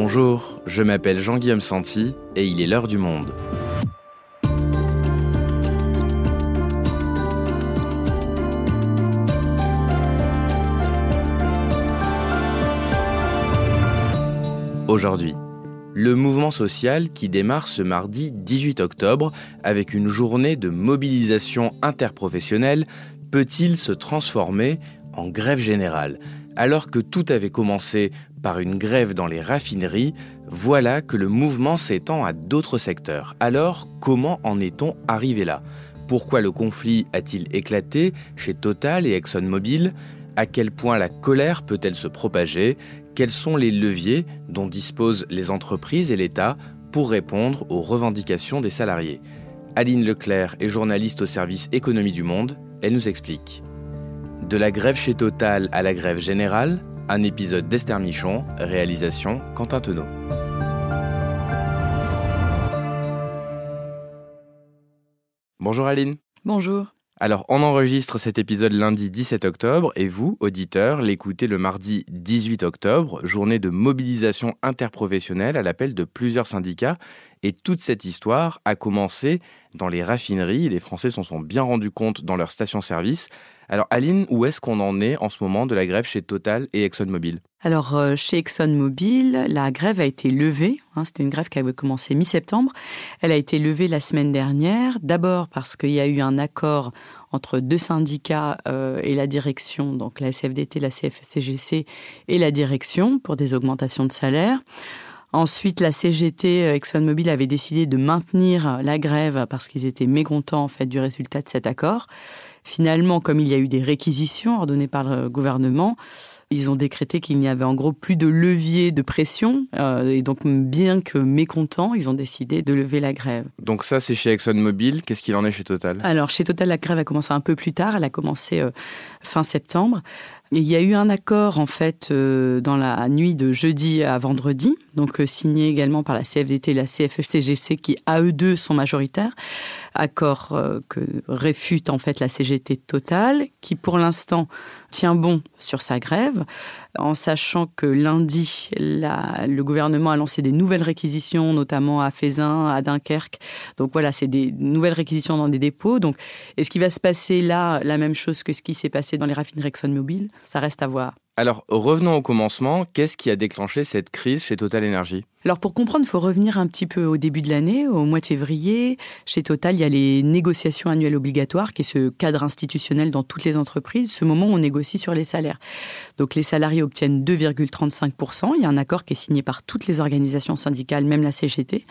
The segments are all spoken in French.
Bonjour, je m'appelle Jean-Guillaume Santi et il est l'heure du monde. Aujourd'hui, le mouvement social qui démarre ce mardi 18 octobre avec une journée de mobilisation interprofessionnelle peut-il se transformer en grève générale? Alors que tout avait commencé par une grève dans les raffineries, voilà que le mouvement s'étend à d'autres secteurs. Alors, comment en est-on arrivé là? Pourquoi le conflit a-t-il éclaté chez Total et ExxonMobil? À quel point la colère peut-elle se propager? Quels sont les leviers dont disposent les entreprises et l'État pour répondre aux revendications des salariés? Aline Leclerc est journaliste au service Économie du Monde. Elle nous explique. De la grève chez Total à la grève générale, un épisode d'Esther Michon, réalisation Quentin Tenot. Bonjour Aline. Bonjour. Alors, on enregistre cet épisode lundi 17 octobre et vous, auditeurs, l'écoutez le mardi 18 octobre, journée de mobilisation interprofessionnelle à l'appel de plusieurs syndicats. Et toute cette histoire a commencé dans les raffineries. Les Français s'en sont bien rendus compte dans leur station-service. Alors Aline, où est-ce qu'on en est en ce moment de la grève chez Total et ExxonMobil? Alors euh, chez ExxonMobil, la grève a été levée. Hein, c'était une grève qui avait commencé mi-septembre. Elle a été levée la semaine dernière. D'abord parce qu'il y a eu un accord entre deux syndicats euh, et la direction, donc la SFDT, la CFCGC et la direction pour des augmentations de salaire. Ensuite, la CGT euh, ExxonMobil avait décidé de maintenir la grève parce qu'ils étaient mécontents en fait du résultat de cet accord. Finalement, comme il y a eu des réquisitions ordonnées par le gouvernement, ils ont décrété qu'il n'y avait en gros plus de levier de pression. Euh, et donc, bien que mécontents, ils ont décidé de lever la grève. Donc ça, c'est chez ExxonMobil. Qu'est-ce qu'il en est chez Total? Alors, chez Total, la grève a commencé un peu plus tard. Elle a commencé euh, fin septembre. Il y a eu un accord en fait euh, dans la nuit de jeudi à vendredi, donc signé également par la CFDT et la CFCGC qui à eux deux sont majoritaires. Accord que réfute en fait la CGT Total, qui pour l'instant tient bon sur sa grève, en sachant que lundi, le gouvernement a lancé des nouvelles réquisitions, notamment à Fézin, à Dunkerque. Donc voilà, c'est des nouvelles réquisitions dans des dépôts. Donc, est-ce qu'il va se passer là la même chose que ce qui s'est passé dans les raffineries ExxonMobil? Ça reste à voir. Alors, revenons au commencement. Qu'est-ce qui a déclenché cette crise chez Total Energy? Alors pour comprendre, il faut revenir un petit peu au début de l'année, au mois de février. Chez Total, il y a les négociations annuelles obligatoires, qui est ce cadre institutionnel dans toutes les entreprises, ce moment où on négocie sur les salaires. Donc les salariés obtiennent 2,35%. Il y a un accord qui est signé par toutes les organisations syndicales, même la CGT.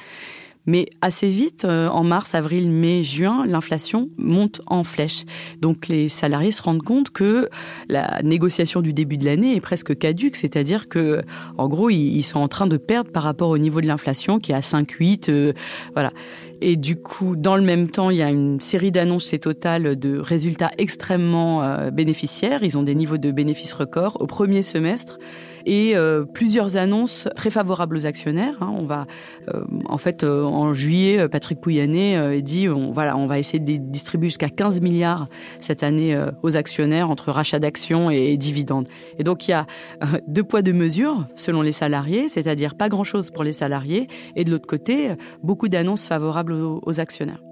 Mais assez vite, euh, en mars, avril, mai, juin, l'inflation monte en flèche. Donc les salariés se rendent compte que la négociation du début de l'année est presque caduque, c'est-à-dire que, en gros, ils sont en train de perdre par rapport au niveau de l'inflation qui est à 5,8. Euh, voilà. Et du coup, dans le même temps, il y a une série d'annonces chez Total de résultats extrêmement euh, bénéficiaires. Ils ont des niveaux de bénéfices records au premier semestre et euh, plusieurs annonces très favorables aux actionnaires. Hein. On va, euh, en fait, euh, en juillet, Patrick Pouyanné dit, on, voilà, on va essayer de distribuer jusqu'à 15 milliards cette année aux actionnaires entre rachat d'actions et, dividendes. Et donc il y a deux poids deux mesures selon les salariés, c'est-à-dire pas grand-chose pour les salariés et de l'autre côté beaucoup d'annonces favorables aux actionnaires.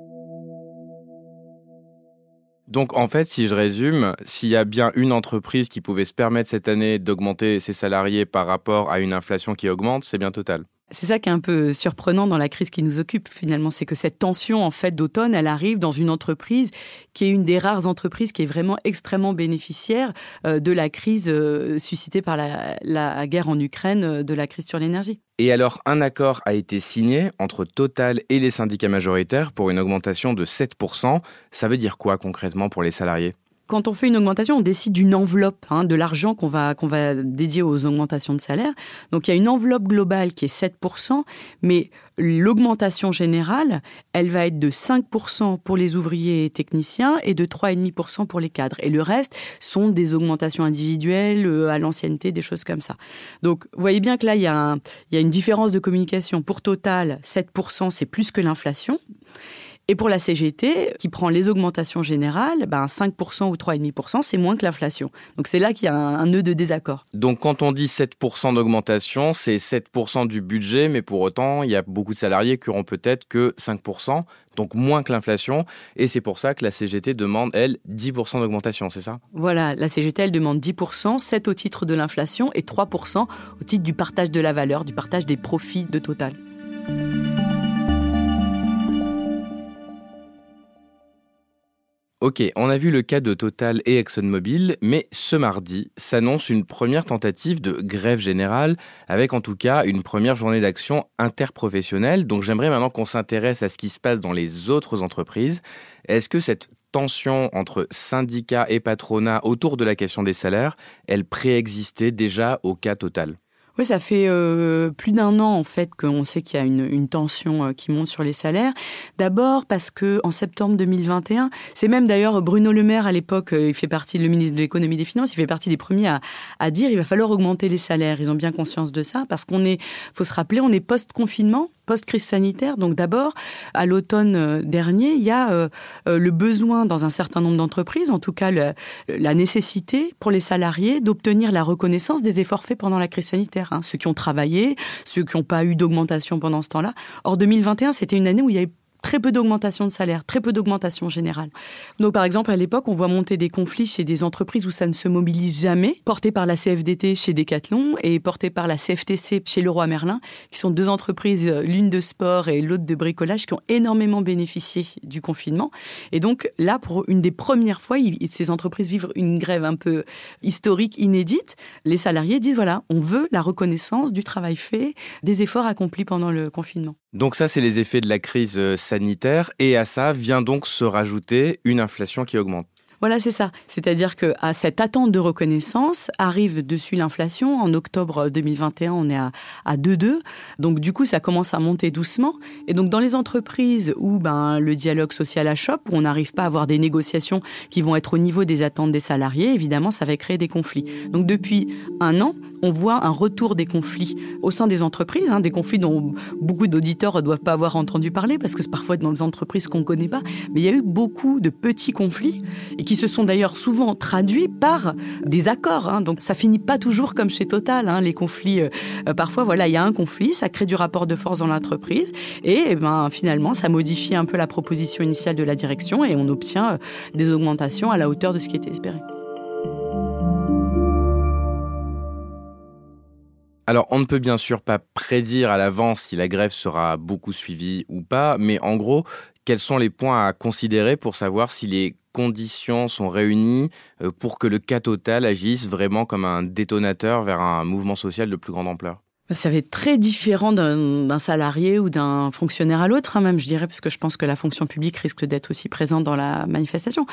Donc en fait, si je résume, s'il y a bien une entreprise qui pouvait se permettre cette année d'augmenter ses salariés par rapport à une inflation qui augmente, c'est bien Total. C'est ça qui est un peu surprenant dans la crise qui nous occupe finalement, c'est que cette tension en fait d'automne, elle arrive dans une entreprise qui est une des rares entreprises qui est vraiment extrêmement bénéficiaire euh, de la crise euh, suscitée par la, guerre en Ukraine, euh, de la crise sur l'énergie. Et alors, un accord a été signé entre Total et les syndicats majoritaires pour une augmentation de 7%. Ça veut dire quoi concrètement pour les salariés? Quand on fait une augmentation, on décide d'une enveloppe, hein, de l'argent qu'on va, va dédier aux augmentations de salaire. Donc il y a une enveloppe globale qui est 7%, mais l'augmentation générale, elle va être de 5% pour les ouvriers et techniciens et de 3,5% pour les cadres. Et le reste sont des augmentations individuelles euh, à l'ancienneté, des choses comme ça. Donc vous voyez bien que là, y a, il y a une différence de communication. Pour Total, 7%, c'est plus que l'inflation. Et pour la CGT, qui prend les augmentations générales, ben 5% ou 3,5%, c'est moins que l'inflation. Donc c'est là qu'il y a un, nœud de désaccord. Donc quand on dit 7% d'augmentation, c'est 7% du budget, mais pour autant, il y a beaucoup de salariés qui auront peut-être que 5%, donc moins que l'inflation. Et c'est pour ça que la CGT demande, elle, 10% d'augmentation, c'est ça? Voilà, la CGT, elle demande 10%, 7 au titre de l'inflation et 3% au titre du partage de la valeur, du partage des profits de Total. Ok, on a vu le cas de Total et ExxonMobil, mais ce mardi s'annonce une première tentative de grève générale, avec en tout cas une première journée d'action interprofessionnelle. Donc j'aimerais maintenant qu'on s'intéresse à ce qui se passe dans les autres entreprises. Est-ce que cette tension entre syndicats et patronat autour de la question des salaires, elle préexistait déjà au cas Total? Oui, ça fait euh, plus d'un an en fait qu'on sait qu'il y a une, tension euh, qui monte sur les salaires. D'abord parce que en septembre 2021, c'est même d'ailleurs Bruno Le Maire à l'époque, euh, il fait partie, le ministre de l'économie et des finances, il fait partie des premiers à, dire il va falloir augmenter les salaires. Ils ont bien conscience de ça parce qu'on est, faut se rappeler, on est post-confinement post-crise sanitaire. Donc d'abord, à l'automne euh, dernier, il y a euh, euh, le besoin dans un certain nombre d'entreprises, en tout cas la nécessité pour les salariés d'obtenir la reconnaissance des efforts faits pendant la crise sanitaire. Hein. Ceux qui ont travaillé, ceux qui n'ont pas eu d'augmentation pendant ce temps-là. Or 2021, c'était une année où il y avait très peu d'augmentation de salaire, très peu d'augmentation générale. Donc, par exemple, à l'époque, on voit monter des conflits chez des entreprises où ça ne se mobilise jamais, portés par la CFDT chez Decathlon et portés par la CFTC chez Leroy Merlin, qui sont deux entreprises, euh, l'une de sport et l'autre de bricolage, qui ont énormément bénéficié du confinement. Et donc, là, pour une des premières fois, ces entreprises vivent une grève un peu historique, inédite. Les salariés disent, voilà, on veut la reconnaissance du travail fait, des efforts accomplis pendant le confinement. Donc ça, c'est les effets de la crise euh, sanitaire. Et à ça vient donc se rajouter une inflation qui augmente. Voilà, c'est ça. C'est-à-dire que à cette attente de reconnaissance arrive dessus l'inflation. En octobre 2021, on est à, à 2,2. Donc du coup, ça commence à monter doucement. Et donc dans les entreprises où ben, le dialogue social achoppe, où on n'arrive pas à avoir des négociations qui vont être au niveau des attentes des salariés, évidemment, ça va créer des conflits. Donc depuis un an, on voit un retour des conflits au sein des entreprises, hein, des conflits dont beaucoup d'auditeurs ne doivent pas avoir entendu parler parce que c'est parfois dans des entreprises qu'on ne connaît pas. Mais il y a eu beaucoup de petits conflits et qui se sont d'ailleurs souvent traduits par des accords. Hein. Donc ça finit pas toujours comme chez Total. Hein, les conflits, euh, euh, parfois voilà, il y a un conflit, ça crée du rapport de force dans l'entreprise et, eh ben finalement ça modifie un peu la proposition initiale de la direction et on obtient euh, des augmentations à la hauteur de ce qui était espéré. Alors, on ne peut bien sûr pas prédire à l'avance si la grève sera beaucoup suivie ou pas, mais en gros, quels sont les points à considérer pour savoir si les conditions sont réunies euh, pour que le cas total agisse vraiment comme un détonateur vers un mouvement social de plus grande ampleur ça va être très différent d'un salarié ou d'un fonctionnaire à l'autre, hein, même, je dirais, parce que je pense que la fonction publique risque d'être aussi présente dans la manifestation.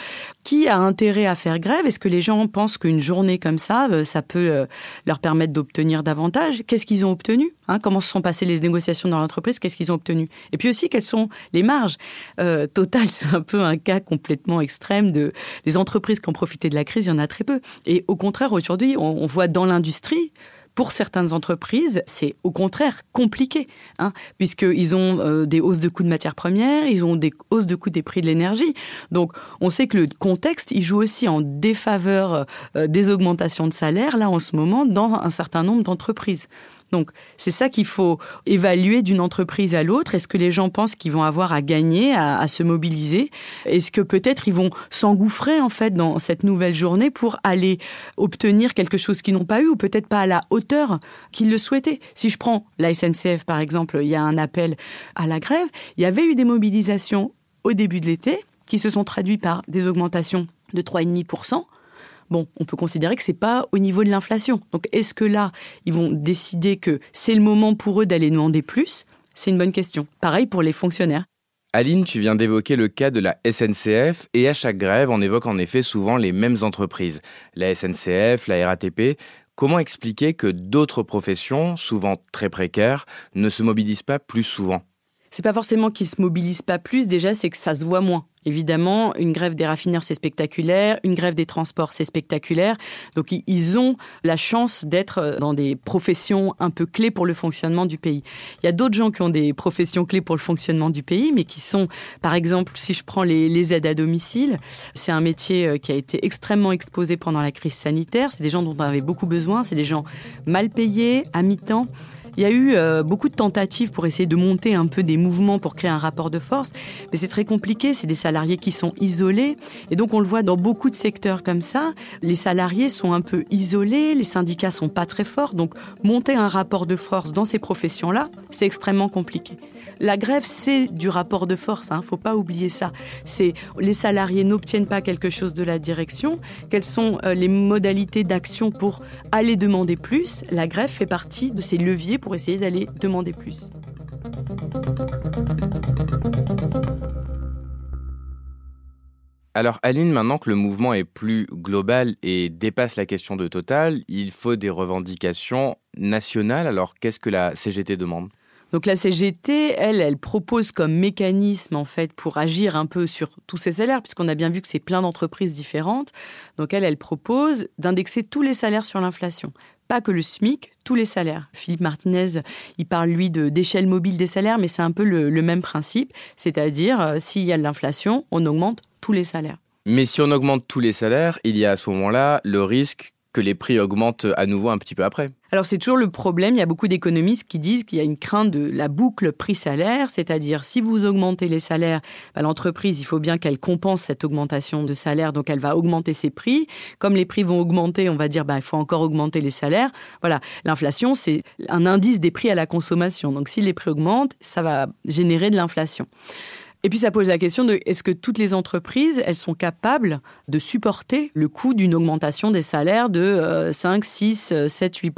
Qui a intérêt à faire grève? Est-ce que les gens pensent qu'une journée comme ça, euh, ça peut euh, leur permettre d'obtenir davantage? Qu'est-ce qu'ils ont obtenu hein? Comment se sont passées les négociations dans l'entreprise? Qu'est-ce qu'ils ont obtenu? Et puis aussi, quelles sont les marges? Euh, Total, c'est un peu un cas complètement extrême de les entreprises qui ont profité de la crise. Il y en a très peu. Et au contraire, aujourd'hui, on voit dans l'industrie pour certaines entreprises, c'est au contraire compliqué, hein, puisqu'ils ont euh, des hausses de coûts de matières premières, ils ont des hausses de coûts des prix de l'énergie. Donc, on sait que le contexte, il joue aussi en défaveur euh, des augmentations de salaire, là, en ce moment, dans un certain nombre d'entreprises. Donc, c'est ça qu'il faut évaluer d'une entreprise à l'autre. Est-ce que les gens pensent qu'ils vont avoir à gagner, à, se mobiliser? Est-ce que peut-être ils vont s'engouffrer, en fait, dans cette nouvelle journée pour aller obtenir quelque chose qu'ils n'ont pas eu ou peut-être pas à la hauteur qu'ils le souhaitaient? Si je prends la SNCF, par exemple, il y a un appel à la grève. Il y avait eu des mobilisations au début de l'été qui se sont traduites par des augmentations de 3,5%. Bon, on peut considérer que c'est pas au niveau de l'inflation. Donc, est-ce que là, ils vont décider que c'est le moment pour eux d'aller demander plus? C'est une bonne question. Pareil pour les fonctionnaires. Aline, tu viens d'évoquer le cas de la SNCF et à chaque grève, on évoque en effet souvent les mêmes entreprises. La SNCF, la RATP. Comment expliquer que d'autres professions, souvent très précaires, ne se mobilisent pas plus souvent? C'est pas forcément qu'ils se mobilisent pas plus, déjà c'est que ça se voit moins. Évidemment, une grève des raffineurs, c'est spectaculaire, une grève des transports, c'est spectaculaire. Donc, ils ont la chance d'être dans des professions un peu clés pour le fonctionnement du pays. Il y a d'autres gens qui ont des professions clés pour le fonctionnement du pays, mais qui sont, par exemple, si je prends les, les aides à domicile, c'est un métier euh, qui a été extrêmement exposé pendant la crise sanitaire. C'est des gens dont on avait beaucoup besoin. C'est des gens mal payés, à mi-temps. Il y a eu euh, beaucoup de tentatives pour essayer de monter un peu des mouvements pour créer un rapport de force, mais c'est très compliqué. C'est des salariés qui sont isolés, et donc on le voit dans beaucoup de secteurs comme ça. Les salariés sont un peu isolés, les syndicats sont pas très forts, donc monter un rapport de force dans ces professions-là, c'est extrêmement compliqué. La grève, c'est du rapport de force, ne hein, faut pas oublier ça. C'est les salariés n'obtiennent pas quelque chose de la direction. Quelles sont euh, les modalités d'action pour aller demander plus? La grève fait partie de ces leviers pour essayer d'aller demander plus. Alors Aline, maintenant que le mouvement est plus global et dépasse la question de Total, il faut des revendications nationales. Alors qu'est-ce que la CGT demande? Donc la CGT, elle, elle propose comme mécanisme en fait pour agir un peu sur tous ces salaires, puisqu'on a bien vu que c'est plein d'entreprises différentes. Donc elle, elle propose d'indexer tous les salaires sur l'inflation pas que le SMIC, tous les salaires. Philippe Martinez, il parle lui de d'échelle mobile des salaires, mais c'est un peu le, même principe, c'est-à-dire euh, s'il y a de l'inflation, on augmente tous les salaires. Mais si on augmente tous les salaires, il y a à ce moment-là le risque que les prix augmentent à nouveau un petit peu après. Alors c'est toujours le problème, il y a beaucoup d'économistes qui disent qu'il y a une crainte de la boucle prix-salaire, c'est-à-dire si vous augmentez les salaires, bah, l'entreprise, il faut bien qu'elle compense cette augmentation de salaire, donc elle va augmenter ses prix. Comme les prix vont augmenter, on va dire bah, il faut encore augmenter les salaires. Voilà, l'inflation, c'est un indice des prix à la consommation. Donc si les prix augmentent, ça va générer de l'inflation. Et puis ça pose la question de est-ce que toutes les entreprises, elles sont capables de supporter le coût d'une augmentation des salaires de 5, 6, 7, 8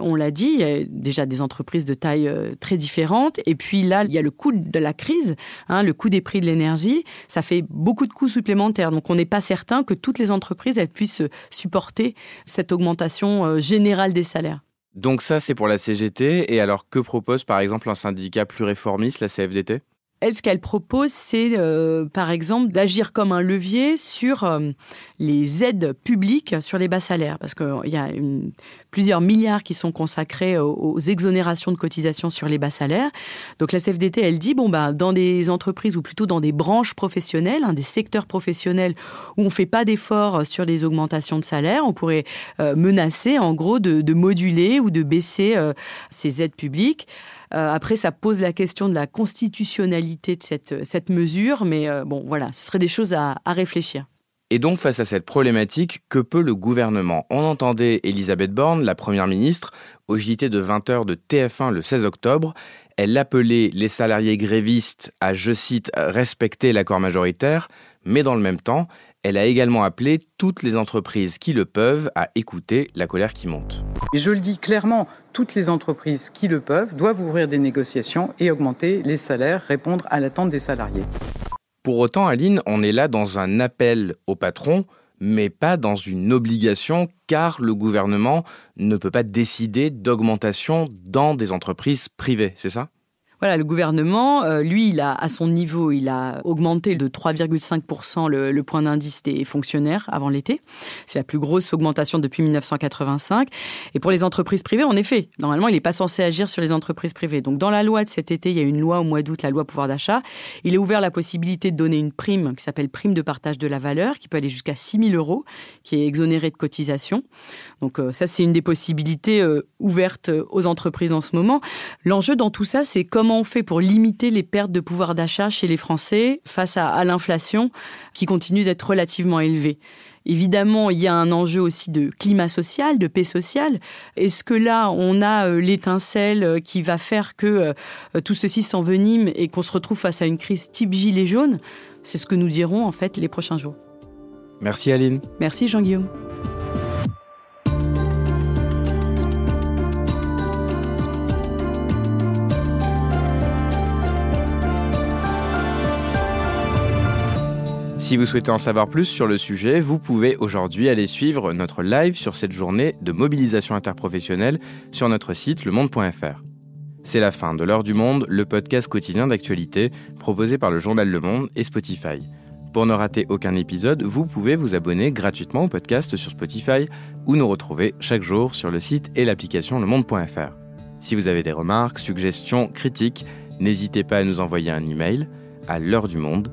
On l'a dit, il y a déjà des entreprises de taille euh, très différentes. Et puis là, il y a le coût de la crise, hein, le coût des prix de l'énergie. Ça fait beaucoup de coûts supplémentaires. Donc on n'est pas certain que toutes les entreprises, elles puissent supporter cette augmentation euh, générale des salaires. Donc ça, c'est pour la CGT. Et alors, que propose par exemple un syndicat plus réformiste, la CFDT elle, ce qu'elle propose, c'est euh, par exemple d'agir comme un levier sur euh, les aides publiques sur les bas salaires, parce qu'il y a plusieurs milliards qui sont consacrés aux, exonérations de cotisations sur les bas salaires. Donc la CFDT, elle dit, bon, bah, dans des entreprises ou plutôt dans des branches professionnelles, hein, des secteurs professionnels où on ne fait pas d'efforts sur les augmentations de salaire, on pourrait euh, menacer en gros de, moduler ou de baisser ces aides publiques. Euh, après, ça pose la question de la constitutionnalité de cette, cette mesure, mais euh, bon, voilà, ce seraient des choses à, à réfléchir. Et donc, face à cette problématique, que peut le gouvernement? On entendait Elisabeth Borne, la Première ministre, au JT de 20h de TF1 le 16 octobre. Elle appelait les salariés grévistes à, je cite, respecter l'accord majoritaire, mais dans le même temps, elle a également appelé toutes les entreprises qui le peuvent à écouter la colère qui monte. Et je le dis clairement, toutes les entreprises qui le peuvent doivent ouvrir des négociations et augmenter les salaires, répondre à l'attente des salariés. Pour autant, Aline, on est là dans un appel au patron, mais pas dans une obligation, car le gouvernement ne peut pas décider d'augmentation dans des entreprises privées, c'est ça? Voilà, le gouvernement, euh, lui, il a, à son niveau, il a augmenté de 3,5% le, point d'indice des fonctionnaires avant l'été. C'est la plus grosse augmentation depuis 1985. Et pour les entreprises privées, en effet, normalement, il n'est pas censé agir sur les entreprises privées. Donc, dans la loi de cet été, il y a une loi au mois d'août, la loi pouvoir d'achat. Il est ouvert la possibilité de donner une prime qui s'appelle prime de partage de la valeur, qui peut aller jusqu'à 6 000 euros, qui est exonérée de cotisation. Donc, euh, ça, c'est une des possibilités euh, ouvertes aux entreprises en ce moment. L'enjeu dans tout ça, c'est comment on fait pour limiter les pertes de pouvoir d'achat chez les Français face à, l'inflation qui continue d'être relativement élevée? Évidemment, il y a un enjeu aussi de climat social, de paix sociale. Est-ce que là, on a euh, l'étincelle euh, qui va faire que euh, tout ceci s'envenime et qu'on se retrouve face à une crise type gilet jaune? C'est ce que nous dirons en fait les prochains jours. Merci Aline. Merci Jean-Guillaume. Si vous souhaitez en savoir plus sur le sujet, vous pouvez aujourd'hui aller suivre notre live sur cette journée de mobilisation interprofessionnelle sur notre site lemonde.fr. C'est la fin de l'heure du monde, le podcast quotidien d'actualité proposé par le journal Le Monde et Spotify. Pour ne rater aucun épisode, vous pouvez vous abonner gratuitement au podcast sur Spotify ou nous retrouver chaque jour sur le site et l'application lemonde.fr. Si vous avez des remarques, suggestions, critiques, n'hésitez pas à nous envoyer un email à l'heure du monde